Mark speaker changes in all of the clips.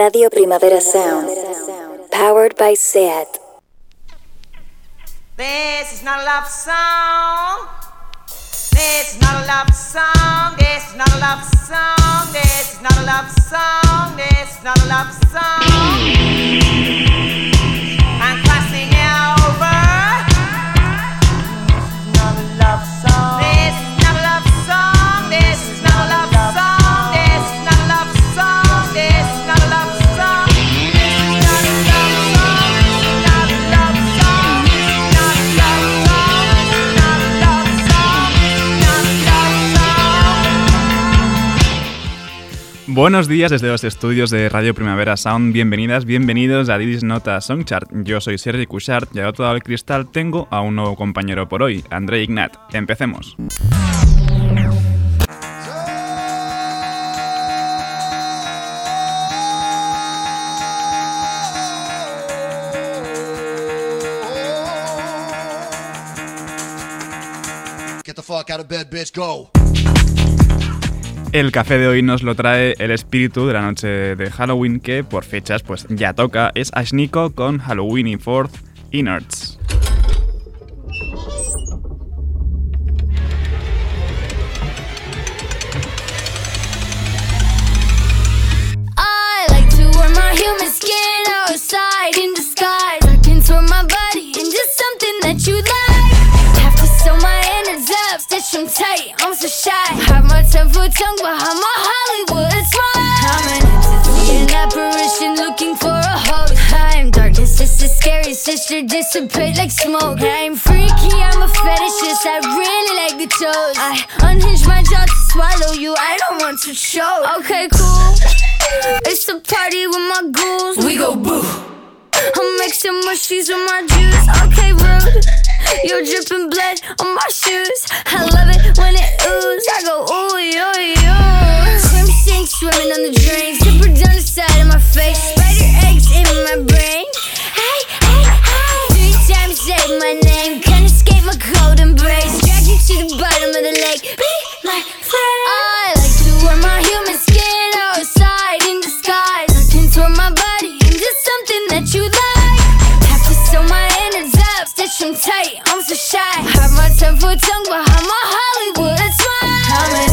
Speaker 1: Radio Primavera Sound. Powered by SEAT.
Speaker 2: This is not a love song. This is not a love song. This is not a love song. This is not a love song. This is not a love song.
Speaker 3: Buenos días desde los estudios de Radio Primavera Sound. Bienvenidas, bienvenidos a Didis Nota Songchart. Yo soy Sergi Cushart y al otro lado del cristal tengo a un nuevo compañero por hoy, André Ignat. Empecemos. Get the fuck out of bed, bitch, go. El café de hoy nos lo trae el espíritu de la noche de Halloween que por fechas pues ya toca. Es Ashniko con Halloween y Fourth Innards.
Speaker 4: I'm tight, I'm so shy. Have my 10 foot tongue behind my Hollywood smile. I'm an entity, an apparition looking for a host. I'm darkness, this a scary sister, dissipate like smoke. I'm freaky, I'm a fetishist, I really like the toes. I unhinge my jaw to swallow you, I don't want to show. Okay, cool. It's a party with my ghouls. We go boo. I'm mixing mushies with my juice. Okay, rude. You're dripping blood on my shoes. I love it when it ooze. I go ooh, yo, yo. Swim sink, swimming on the drain. Zipper down the side of my face. Spider eggs in my brain. Hey, hey, hey. Three times say my name. Can't escape my cold embrace. Drag you to the bottom of the lake. Tongue behind my Hollywood smile. I'm an,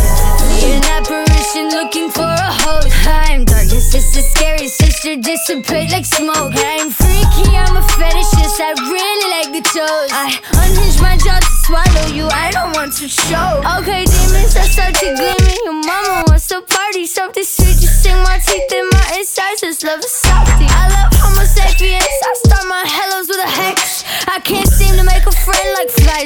Speaker 4: an apparition looking for a host. I'm darkness, it's a scary sister, dissipate like smoke. I'm freaky, I'm a fetishist, I really like the toes. I unhinge my jaw to swallow you, I don't want to show. Okay, demons, I start to gleaming. Your mama wants to party, something sweet, just sing my teeth in my insides, just love a softie. I love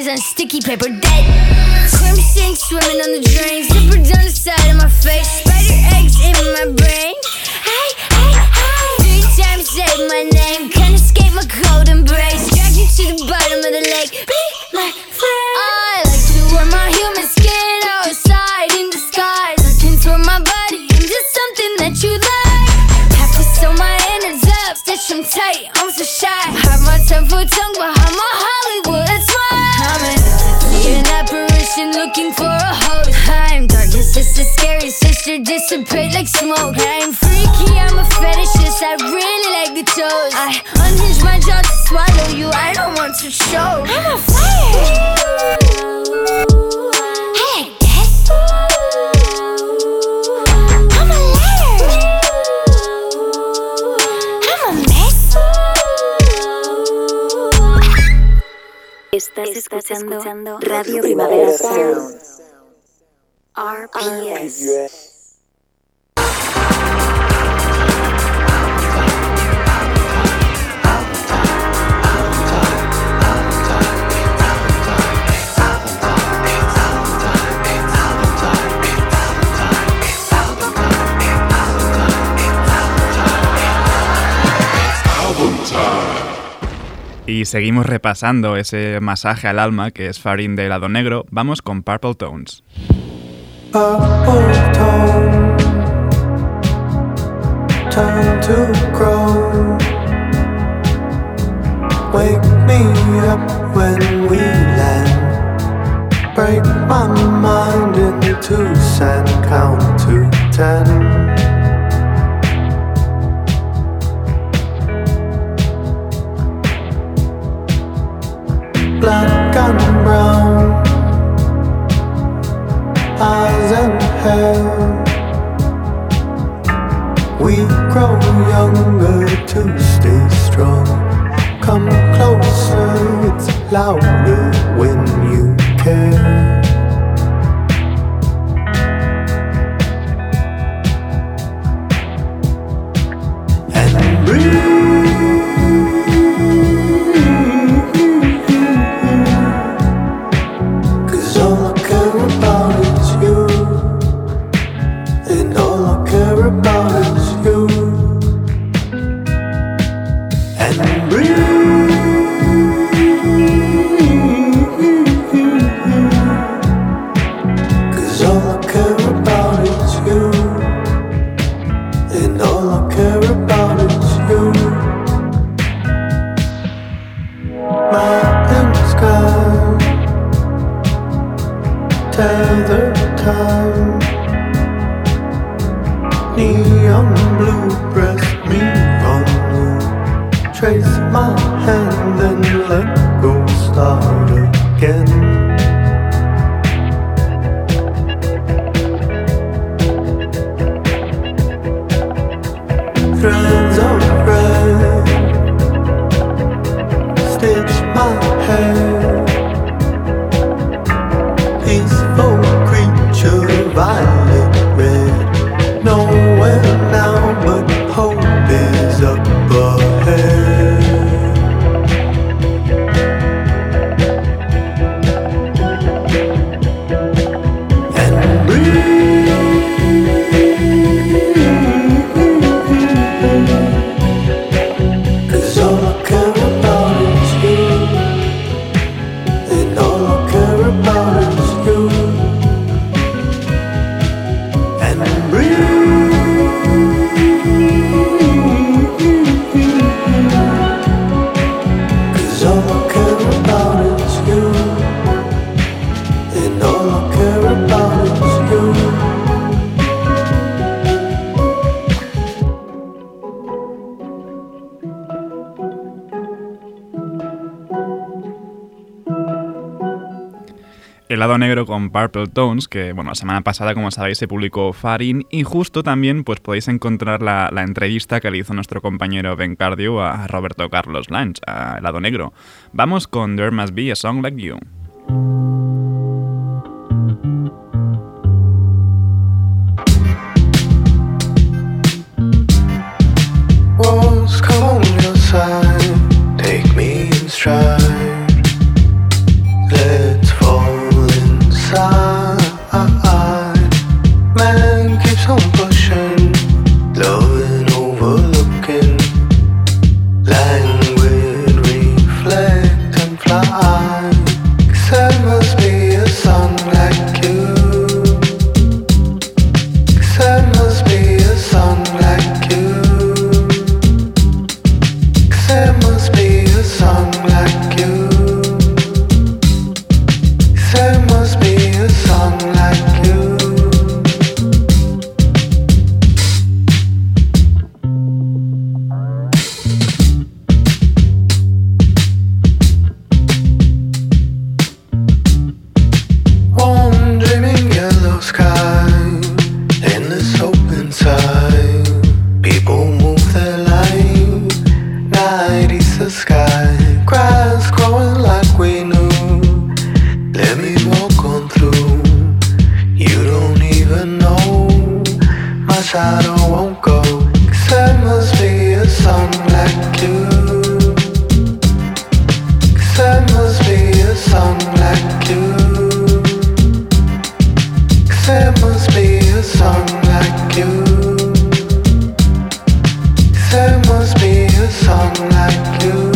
Speaker 4: flies on sticky paper dead. Swim sink, swimming on the drain. Zipper down the side of my face. Spider eggs in my brain. Hey, hey, hey. Three times say my name. Can't escape my cold embrace. Drag you to the bottom of the lake. Be my friend. I like to wear my human skin outside in disguise. I contort my body into something that you like. Have to sew my innards up, stitch them tight. I'm so shy. Have my 10 foot tongue behind scary sister, dissipate like smoke. I'm freaky, I'm a fetishist, I really like the toes. I unhinge my jaw to swallow you, I don't want to show. I'm a fire. I like this. I'm a liar. I'm a mess.
Speaker 1: Estás, escuchando, Radio Primavera Sound. RPS.
Speaker 3: Y seguimos repasando ese masaje al alma que es Farin de Lado Negro. Vamos con Purple Tones.
Speaker 5: Purple tone, time to grow. Wake me up when we land. Break my mind into sand, count to ten. black and brown, eyes and hair. We grow younger to stay strong. Come closer, it's louder when you.
Speaker 3: el lado negro con Purple Tones, que bueno, la semana pasada, como sabéis, se publicó Farin, y justo también pues podéis encontrar la, entrevista que le hizo nuestro compañero Ben Cardio a Roberto Carlos Lange, a el lado negro. Vamos con There Must Be a Song Like You.
Speaker 5: There must be a song like you.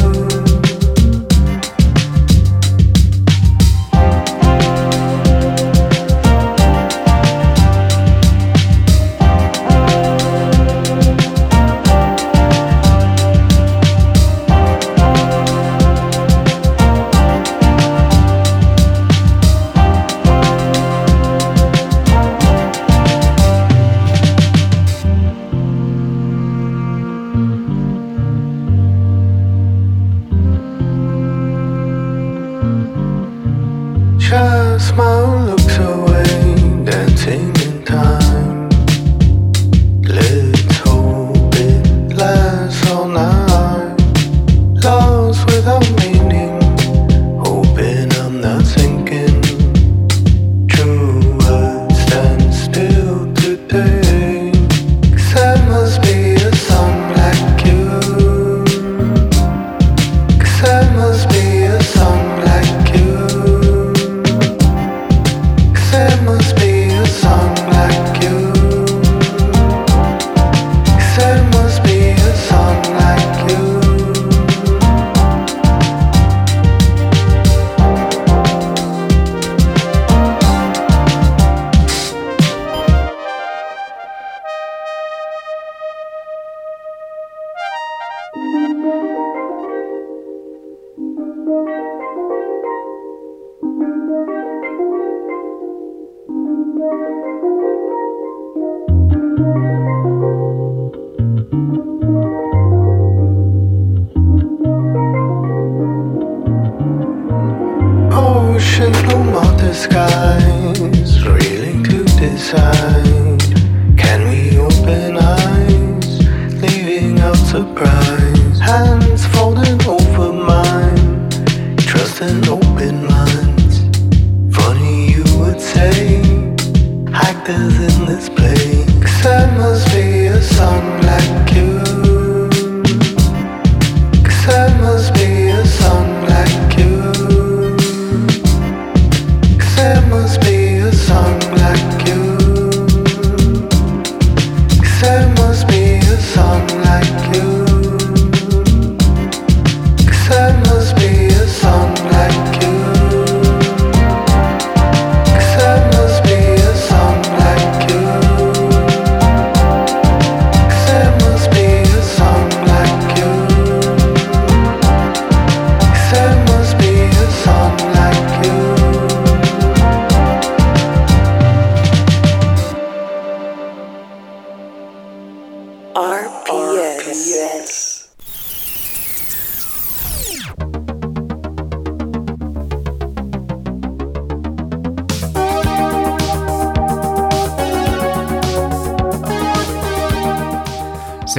Speaker 5: the skies, reeling to decide. Can we open eyes, leaving out surprise?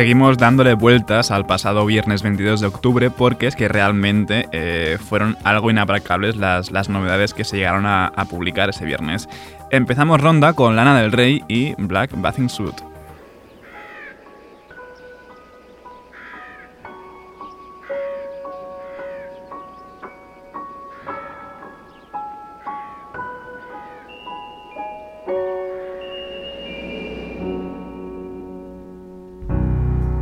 Speaker 3: Seguimos dándole vueltas al pasado viernes 22 de octubre porque es que realmente eh, fueron algo inaplacables las, las, novedades que se llegaron a, a publicar ese viernes. Empezamos ronda con Lana del Rey y Black Bathing Suit.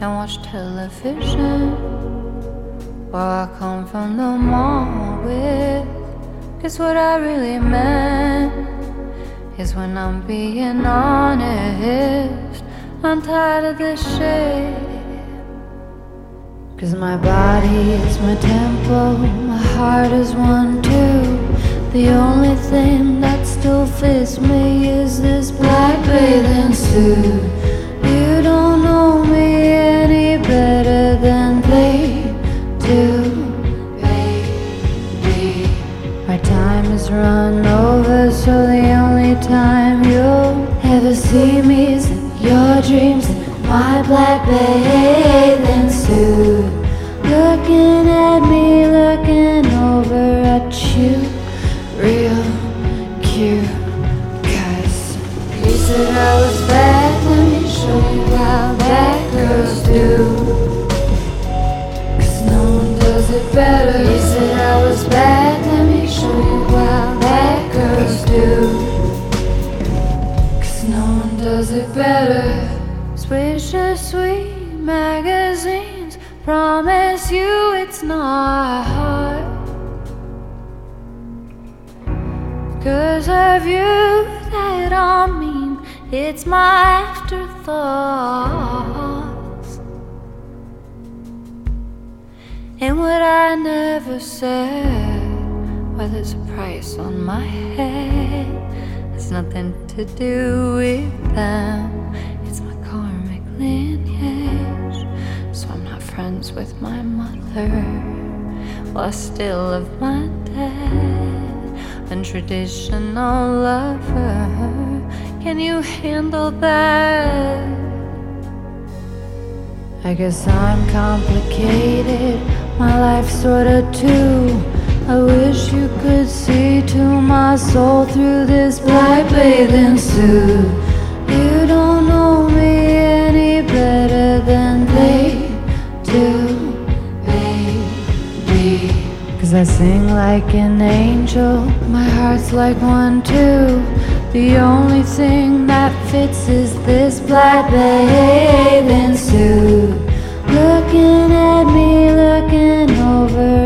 Speaker 6: and watch television. While I come from the mall with. Cause what I really meant is when I'm being honest, I'm tired of this shit. Cause my body is my temple, my heart is one too. The only thing that still fits me is this black bathing suit. Better than they do, baby. My time is run over, so the only time you'll ever see me is in your dreams. My black bathing suit better Swish a sweet magazines. Promise you it's not hard. Cause of you that I mean, it's my afterthoughts. And what I never said, well, there's a price on my head. It's nothing to do with them It's my karmic lineage. So I'm not friends with my mother, I still love my dad. Untraditional lover, can you handle that? I guess I'm complicated, my life sorta too. I wish you could see to my soul through this black bathing suit. You don't know me any better than they do. Baby. Cause I sing like an angel, my heart's like one too. The only thing that fits is this black bathing suit. Looking at me, looking over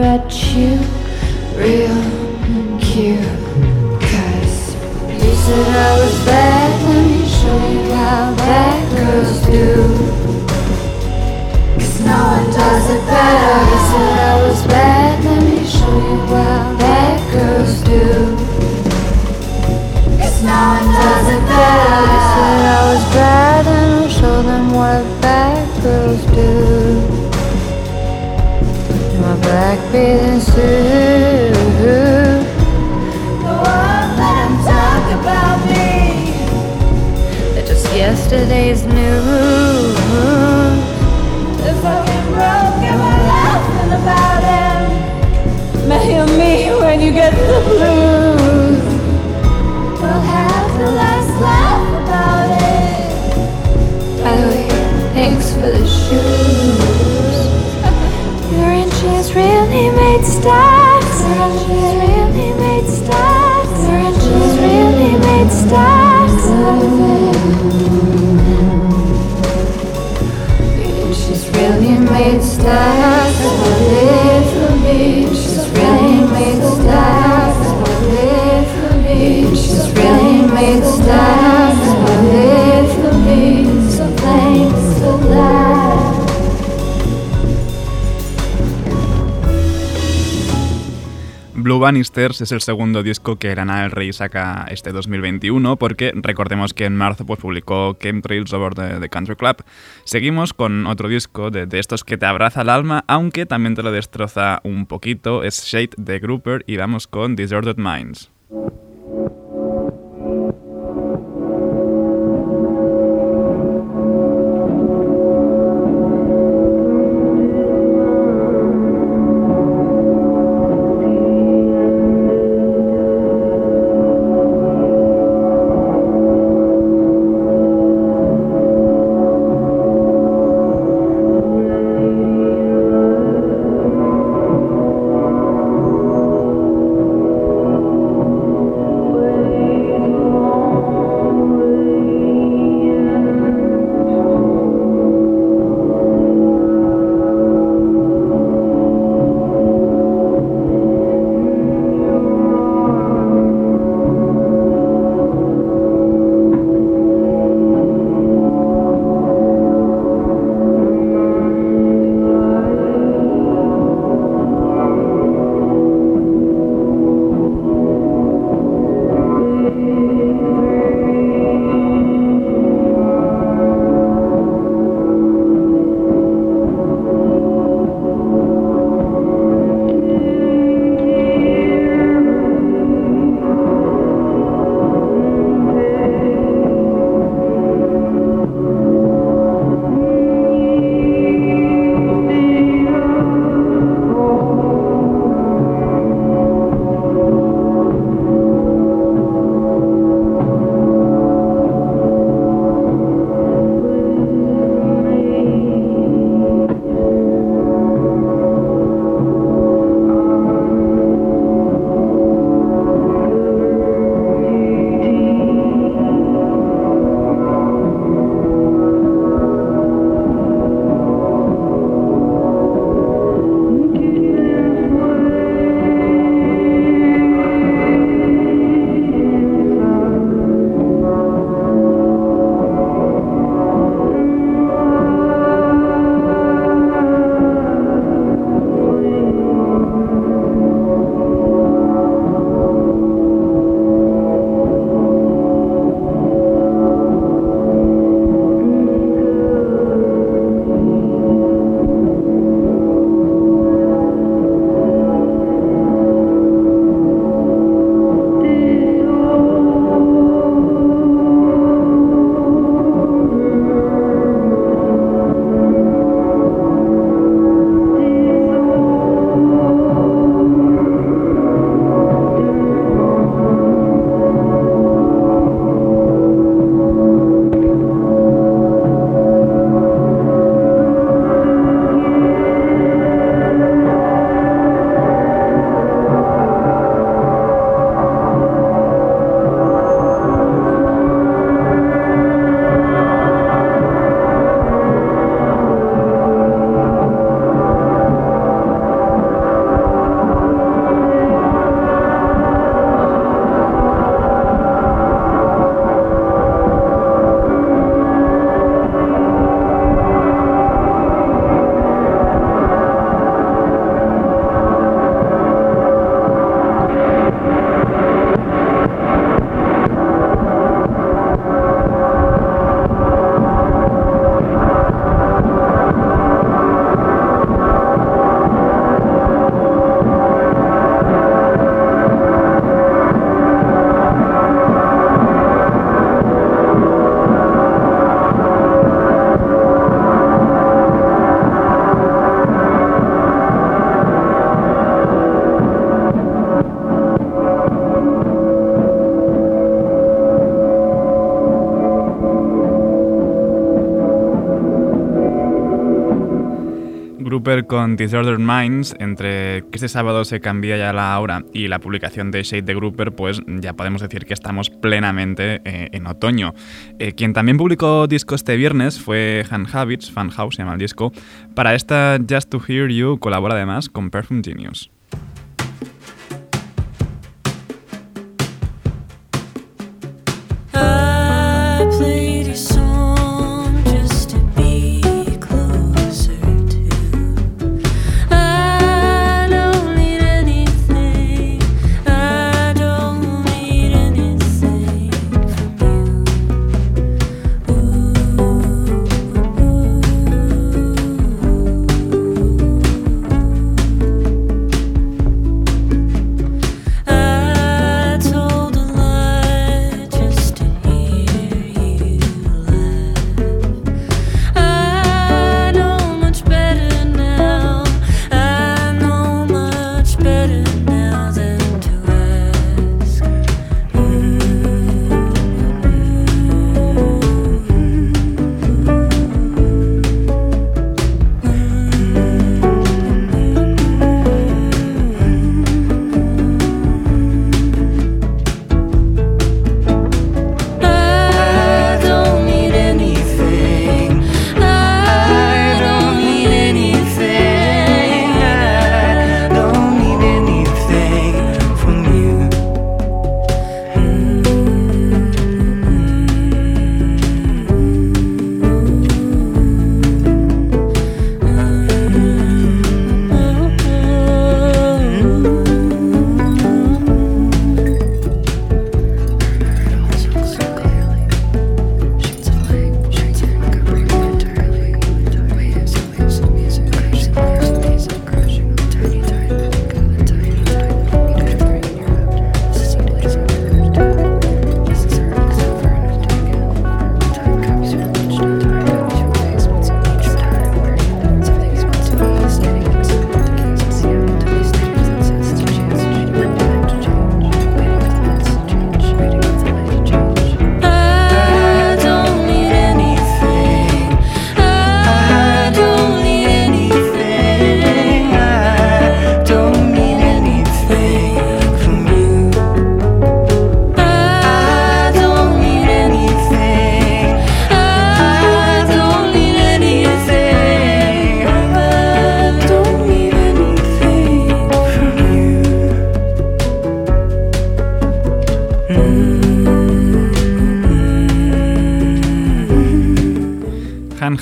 Speaker 6: I was bad, let me show you how bad girls do. Cause no one does it better. You said I was bad, let me show you how bad girls do. Cause no one does it better. You said I was bad, and I'll show them what bad girls do. My black bathing suit. Yesterday's news.
Speaker 3: Bannisters es el segundo disco que Lana del Rey saca este 2021 porque recordemos que en marzo pues, publicó Chemtrails Over the, Country Club. Seguimos con otro disco de, de estos que te abraza el alma, aunque también te lo destroza un poquito, es Shade de Grouper y vamos con Disordered Minds.
Speaker 7: Con Disordered Minds, entre que este sábado se cambia ya la hora y la publicación de Shade de Grouper, pues ya podemos decir que estamos plenamente eh, en otoño. Eh, quien también publicó disco este viernes fue Han Habits, Fan House se llama el disco. Para esta Just to Hear You colabora además con Perfume Genius.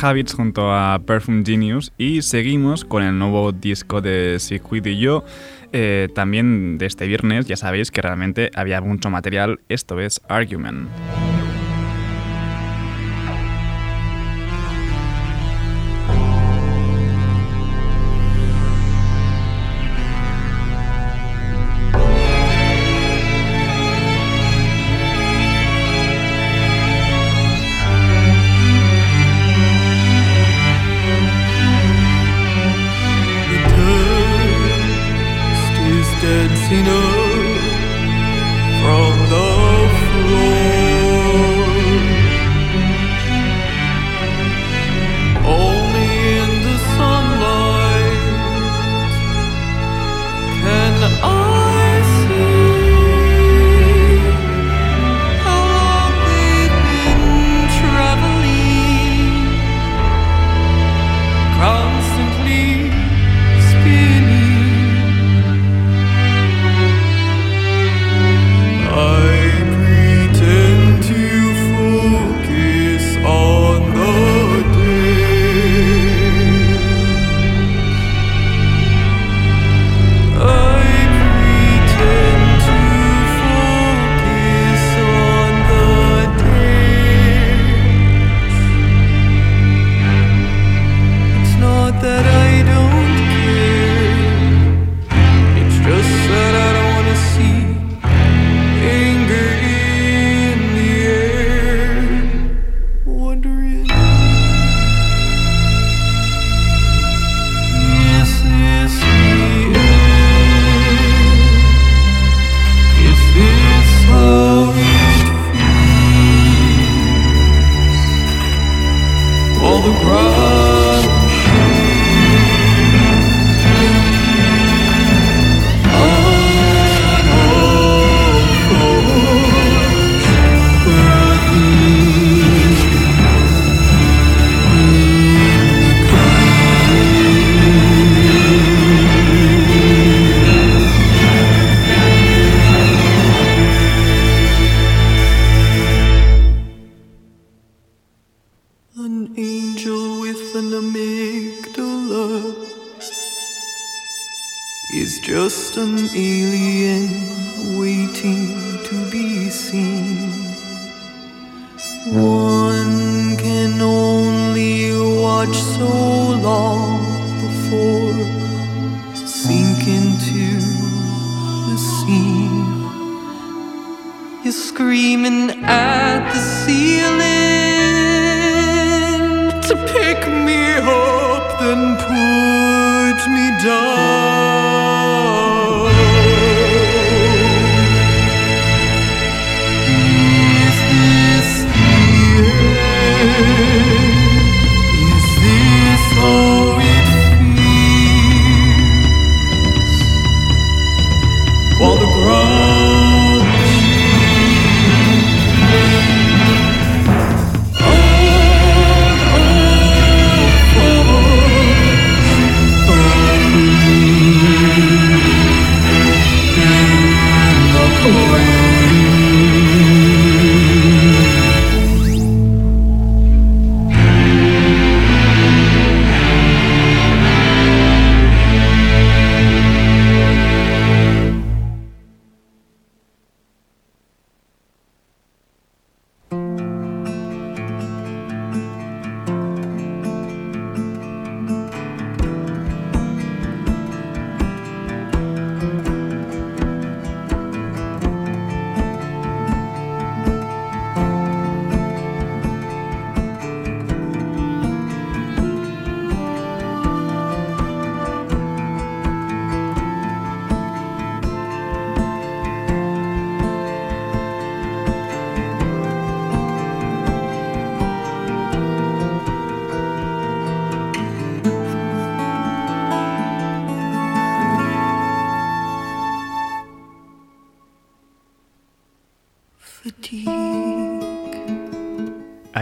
Speaker 7: Habits junto a Perfume Genius y seguimos con el nuevo disco de Circuit y yo. Eh, también de este viernes, ya sabéis que realmente había mucho material, esto es Argument.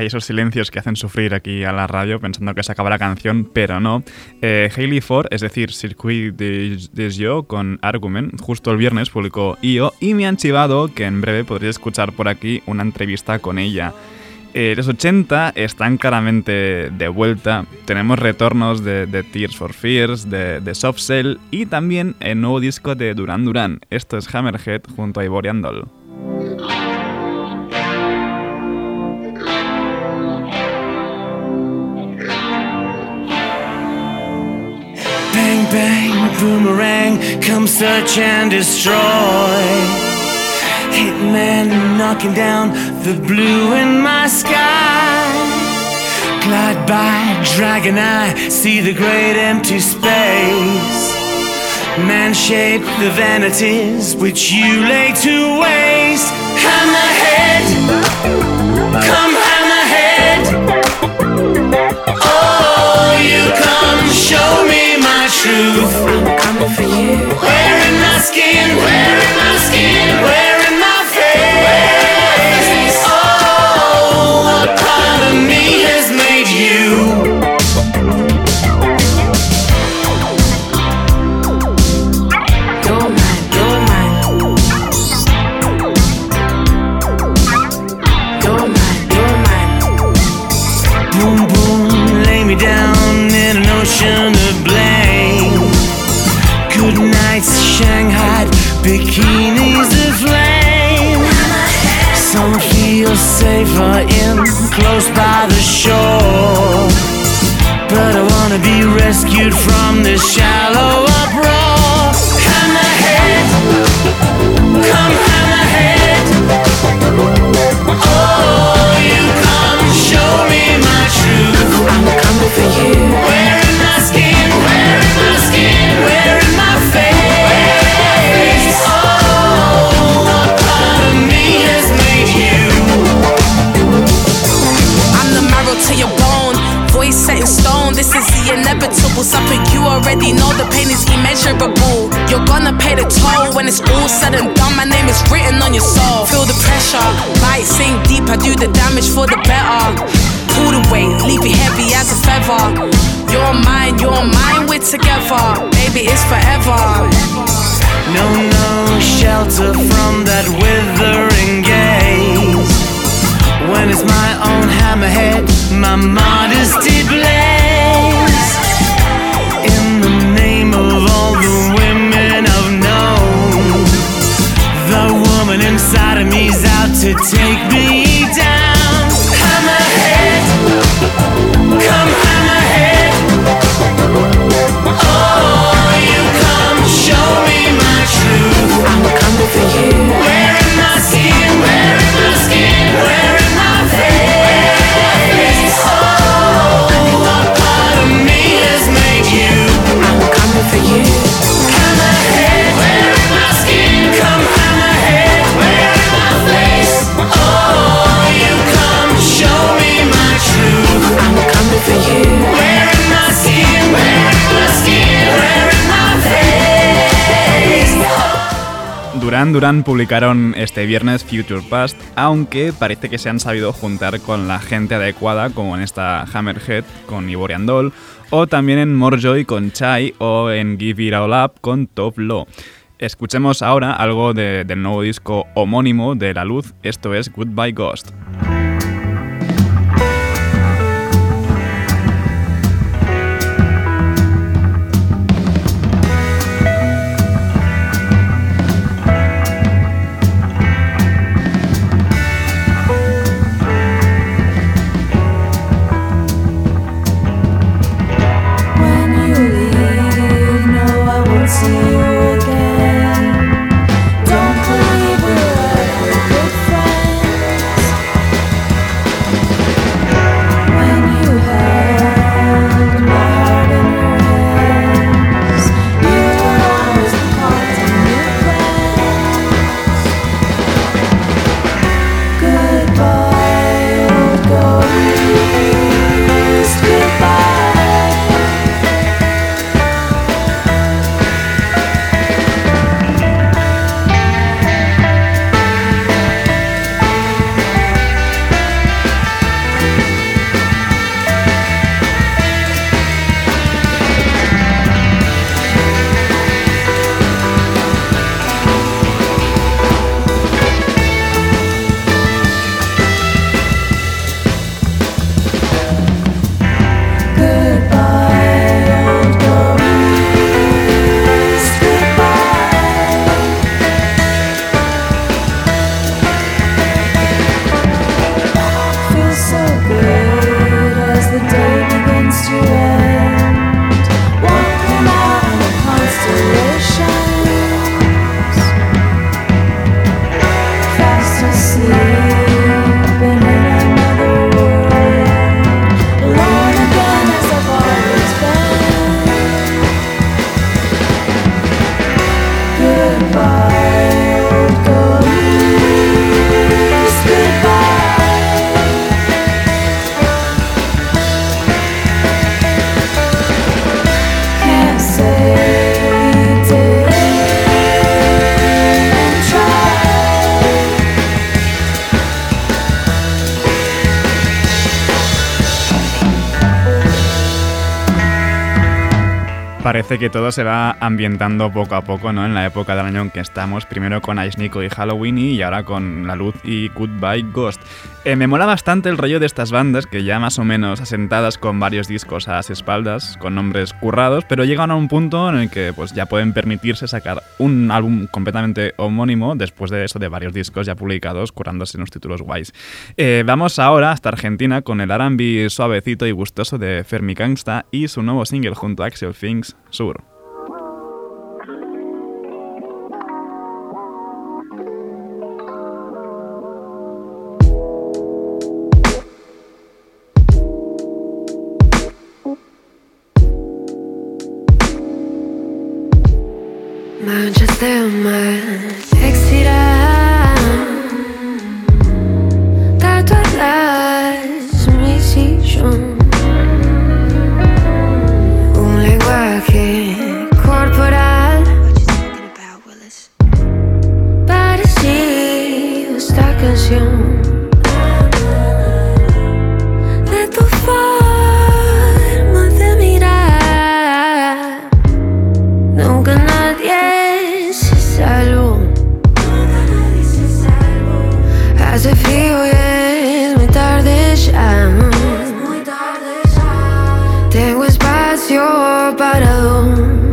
Speaker 3: Esos silencios que hacen sufrir aquí a la radio pensando que se acaba la canción, pero no. Eh, Hailey Ford, es decir, Circuit des Yo con Argument, justo el viernes publicó IO y me han chivado que en breve podréis escuchar por aquí una entrevista con ella. Eh, los 80 están claramente de vuelta. Tenemos retornos de, de Tears for Fears, de, de Soft Cell y también el nuevo disco de Duran Duran. Esto es Hammerhead junto a Ivorian Doll.
Speaker 8: Bang, boomerang, come search and destroy. Hitman knocking down the blue in my sky. Glide by, dragon eye, see the great empty space. Man shape the vanities which you lay to waste. Hammerhead, come hammerhead. Oh, you come show me truth. I'm coming for you. Wearing my skin, wearing my skin, wearing my face. Oh, what part of me has made you? Rescued from this shallow
Speaker 9: Baby, it's forever.
Speaker 8: No, no shelter
Speaker 10: Publicaron este viernes Future Past, aunque parece que se han sabido juntar con la gente adecuada, como en esta Hammerhead con Ivorian Doll, o también en Morejoy con Chai o en Give It All Up con Top Law. Escuchemos ahora algo de- del nuevo disco homónimo de La Luz, esto es Goodbye Ghost. Parece que todo se va ambientando poco a poco, ¿no? En la época del año en que estamos, primero con Ice Nico y Halloween y ahora con La Luz y Goodbye Ghost. Eh, me mola bastante el rollo de estas bandas que ya más o menos asentadas con varios discos a las espaldas, con nombres currados, pero llegan a un punto en el que pues ya pueden permitirse sacar un álbum completamente homónimo después de eso de varios discos ya publicados, curándose unos títulos guays. Eh, vamos ahora hasta Argentina con el R&B suavecito y gustoso de Fermi Gangsta y su nuevo single junto a Axel Finks,
Speaker 11: seguro. you're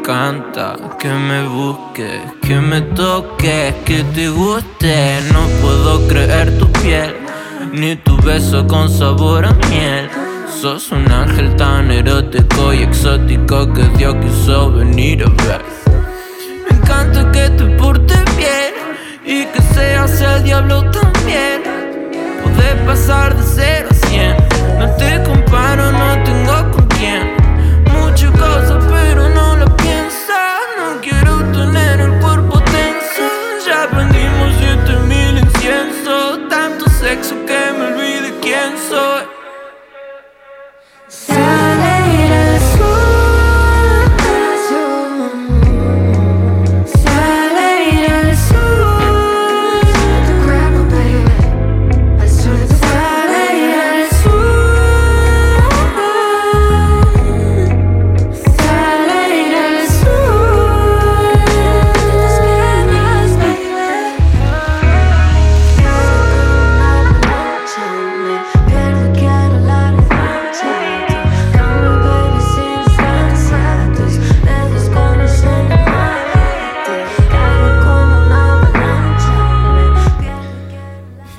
Speaker 11: encanta que me busques, que me toques, que te guste. No puedo creer tu piel, ni tu beso con sabor a miel. Sos un ángel tan erótico y exótico que Dios quiso venir a ver. Me encanta que te portes bien y que seas el diablo también. Poder pasar de cero a cien. No te comparo, no tengo con quién.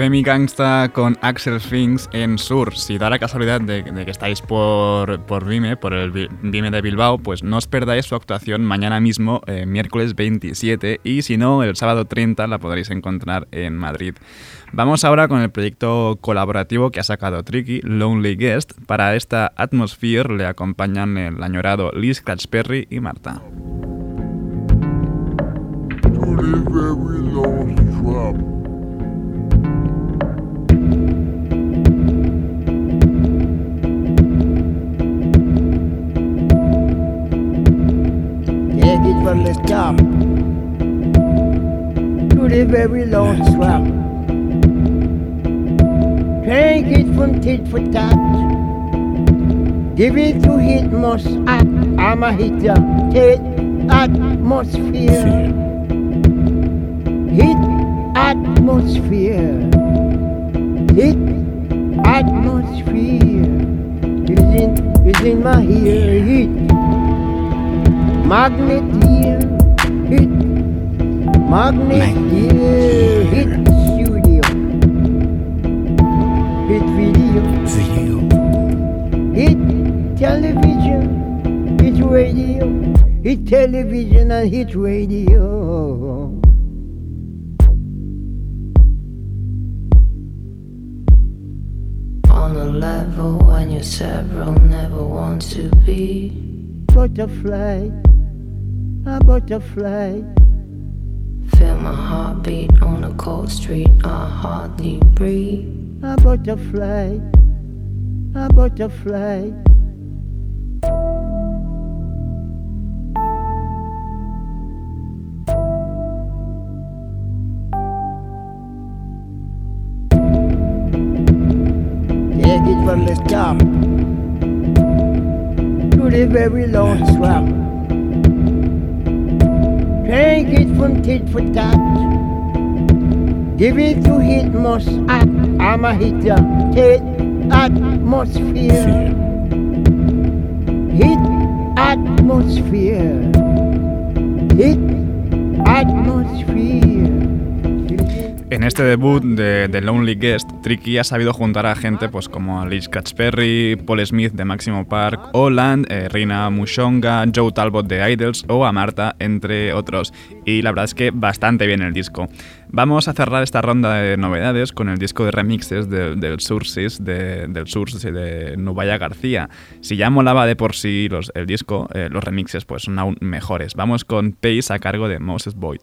Speaker 3: Femi Gangsta con Axel Finks en Sur. Si da la casualidad de, que estáis por, por Vime, por el Vime de Bilbao, pues no os perdáis su actuación mañana mismo, eh, miércoles 27, y si no, el sábado 30 la podréis encontrar en Madrid. Vamos ahora con el proyecto colaborativo que ha sacado Tricky, Lonely Guest. Para esta Atmosphere le acompañan el añorado Liz Perry y Marta.
Speaker 12: From the top to the very last drop. Take it from tit for tat. Give it to hit most at. I'm a hitter. Hit atmosphere. Hit atmosphere. Hit atmosphere. It's in, it's in my ear. Hit magnet here, hit, magnet here, hit studio, hit video, video, hit television, hit radio, hit television and hit radio.
Speaker 13: On a level when you're several, never want to be.
Speaker 12: Butterfly. A butterfly.
Speaker 13: Feel my heartbeat on a cold street, I hardly breathe.
Speaker 12: A butterfly, a butterfly. Take it from the top to the very last drop. Take it tit for. Give it to hit most at. I'm a hitter. Hit atmosphere. Hit atmosphere. Hit atmosphere.
Speaker 3: En este debut de The Lonely Guest, Tricky ha sabido juntar a gente pues, como Liz Perry, Paul Smith de Maximo Park, Holland, eh, Rina Mushonga, Joe Talbot de Idols o a Marta, entre otros. Y la verdad es que bastante bien el disco. Vamos a cerrar esta ronda de novedades con el disco de remixes del Sources de, de Nubaya García. Si ya molaba de por sí el disco, eh, los remixes pues son aún mejores. Vamos con Pace a cargo de Moses Boyd.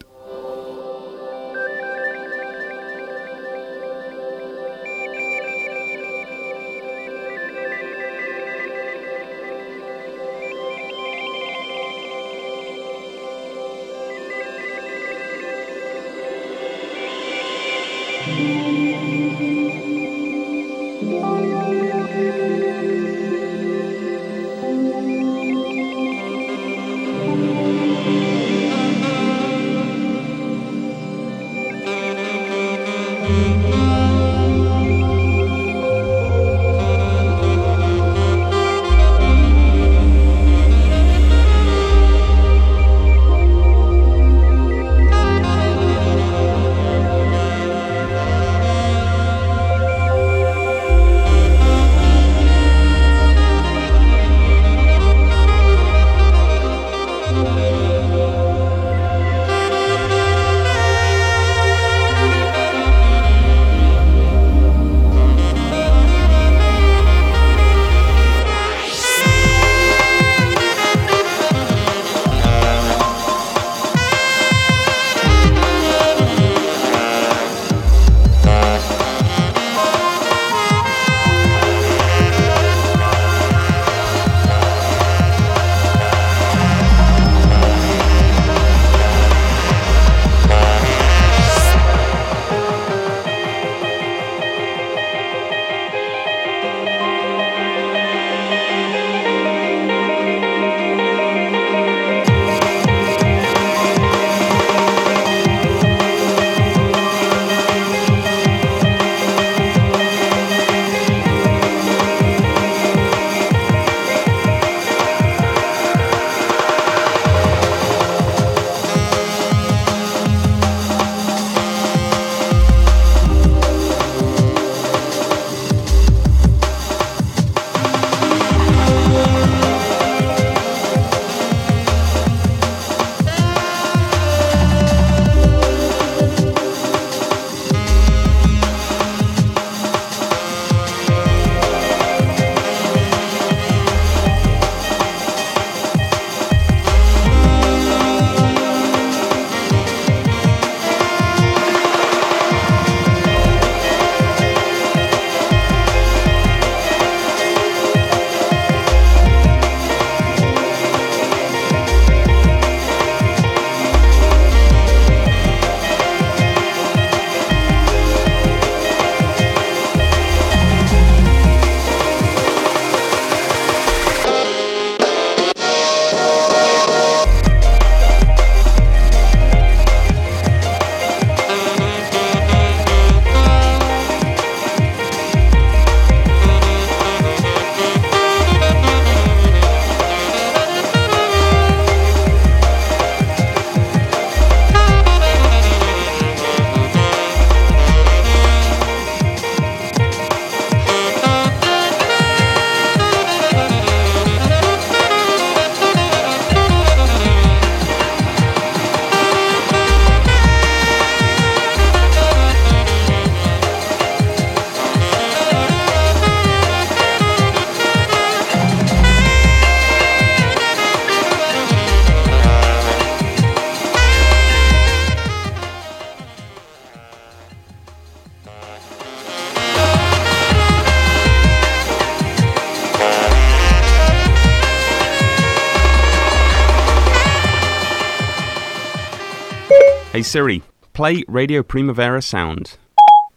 Speaker 14: Siri, play Radio Primavera Sound.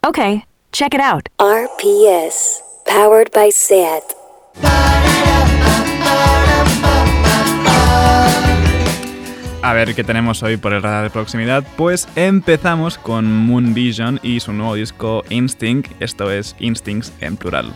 Speaker 15: Okay, check it out.
Speaker 1: RPS, powered by SAT.
Speaker 13: A ver qué tenemos hoy por el radar de proximidad. Pues empezamos con Moon Vision y su nuevo disco Instinct. Esto es Instincts en plural.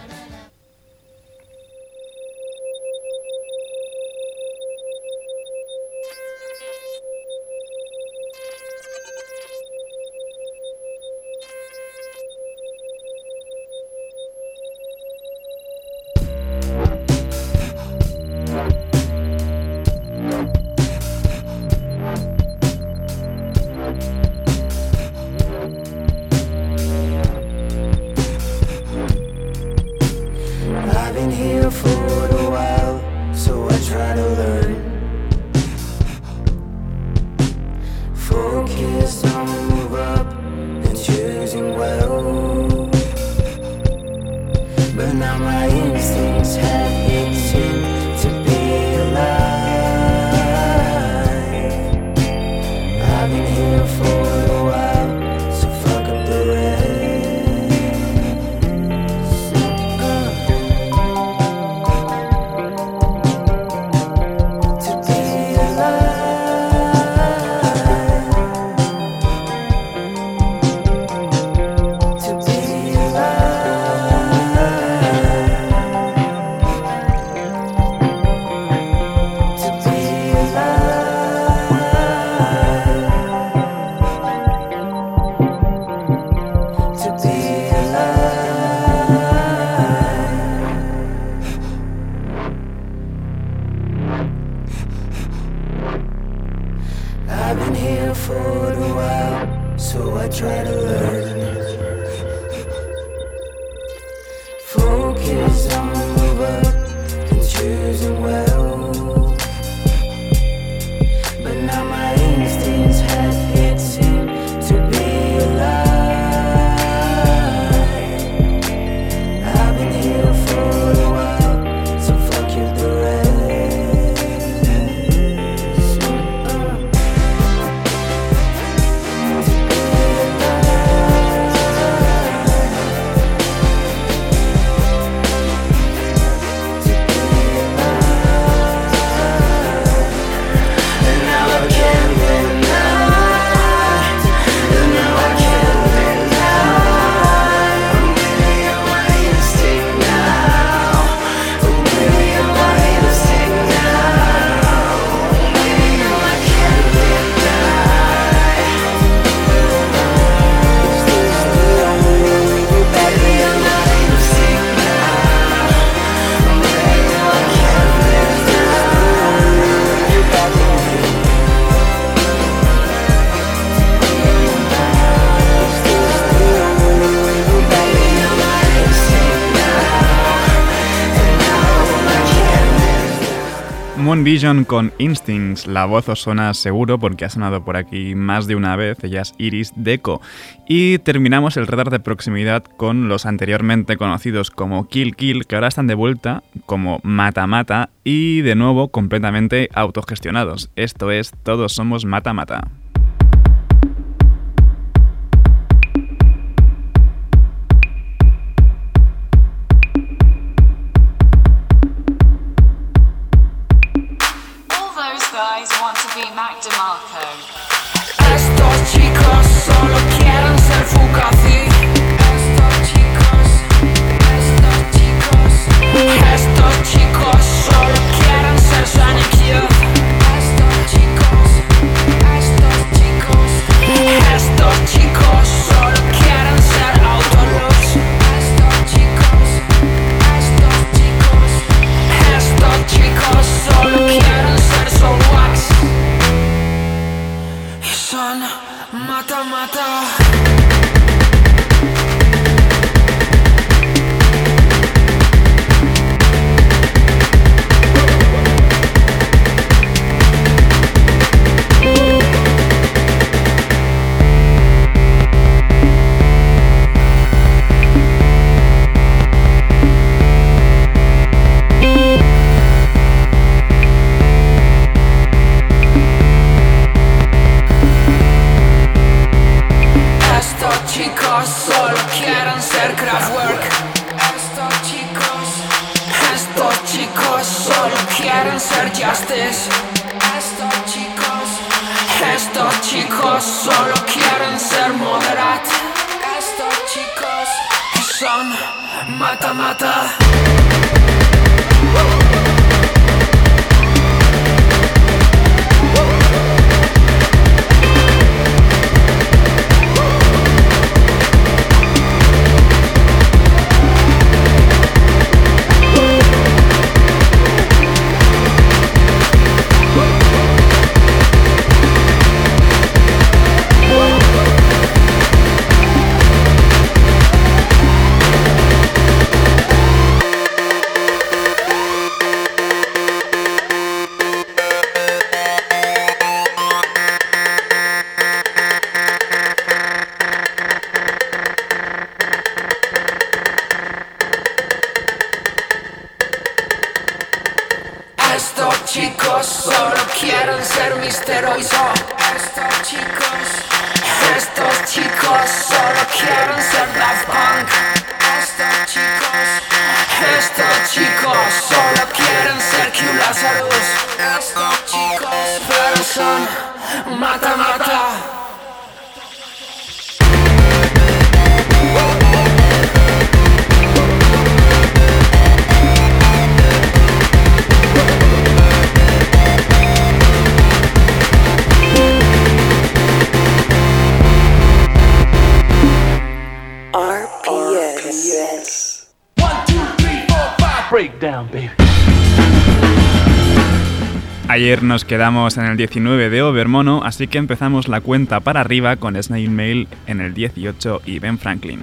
Speaker 13: Vision con Instincts. La voz os suena seguro porque ha sonado por aquí más de una vez. Ella es Iris Deco. Y terminamos el radar de proximidad con los anteriormente conocidos como Kill Kill, que ahora están de vuelta como Mata Mata y de nuevo completamente autogestionados. Esto es Todos Somos Mata Mata.
Speaker 16: estos chicos.
Speaker 17: Estos chicos solo quieren ser Daft Punk. Estos chicos. Estos chicos solo quieren ser Q Lazarus. Estos chicos. Pero son mata mata.
Speaker 6: Ayer nos quedamos en el 19 de Overmono, así que empezamos la cuenta para arriba con Snail Mail en el 18 y Ben Franklin.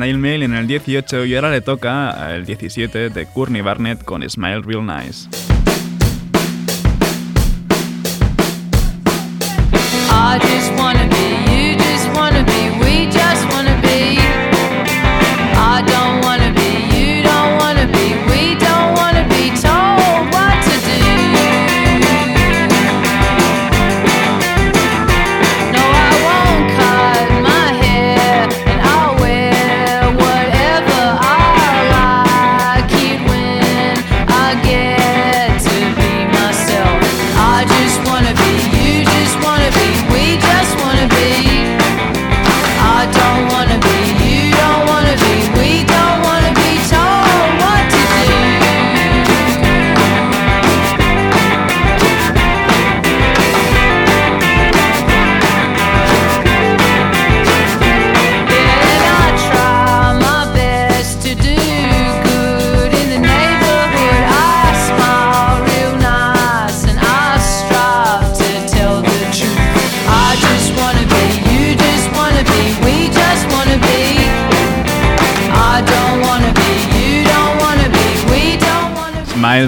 Speaker 6: Snail Mail en el 18 y ahora le toca el 17 de Courtney Barnett con Smile Real Nice.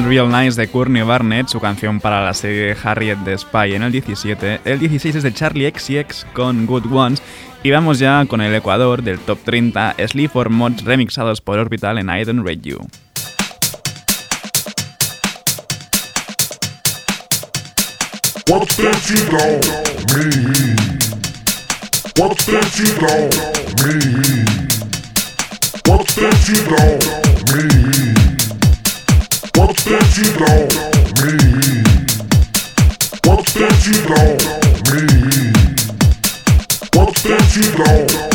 Speaker 6: Real Nice de Courtney Barnett, su canción para la serie Harriet de Spy en el 17. El 16 es de Charlie XCX con Good Ones. Y vamos ya con el Ecuador del top 30 Sleep for Mods remixados por Orbital en I Don't Rate You.
Speaker 18: What that you don't mean?
Speaker 3: What's that you don't mean? What's that you don't mean? What's that you don't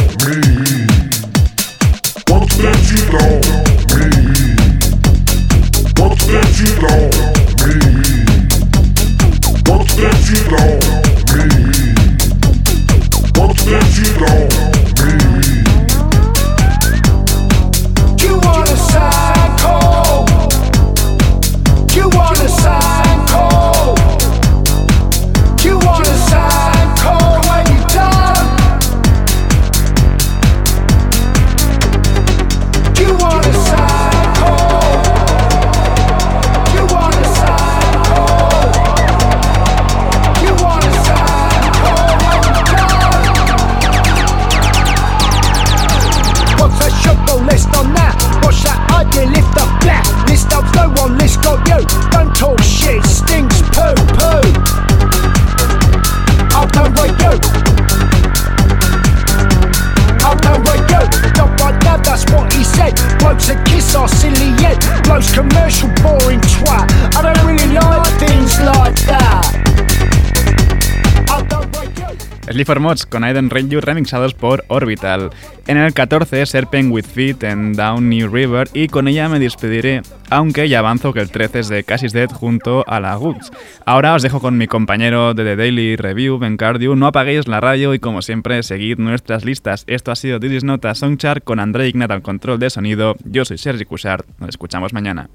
Speaker 19: for Mods con Aiden Ranger remixados por Orbital. En el 14, Serpent with Feet en Down New River y con ella me despediré, aunque ya avanzo que el 13 es de Cassis Dead junto a la Goods. Ahora os dejo con mi compañero de The Daily Review, Ben Cardio. No apaguéis la radio y como siempre, seguid nuestras listas. Esto ha sido Didis Nota Songchart con André Ignat al control de sonido. Yo soy Sergi Cushart. Nos escuchamos mañana.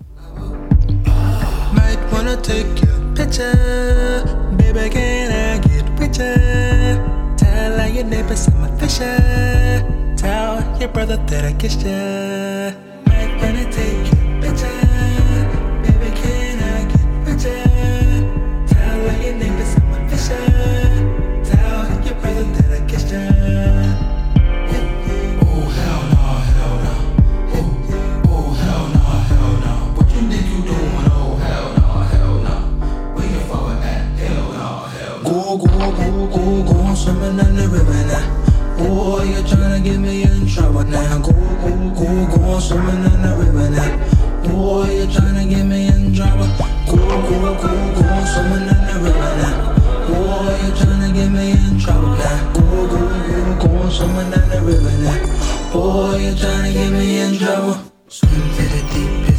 Speaker 19: Neighbors I'm a fisher. Tell your brother that I kissed ya. Swimming in the river now. Uh. Oh, you're trying to get me in trouble now. Go, go, go, go, swimming in the river now. Uh. Oh, you're trying to get me in trouble. Go, go, go, go, swimming in the river now. Uh. Oh, you're trying to get me in trouble now. Go, go, go, go, swimming in the river now. Oh, you're trying to get me in trouble. Swim to the deepest part.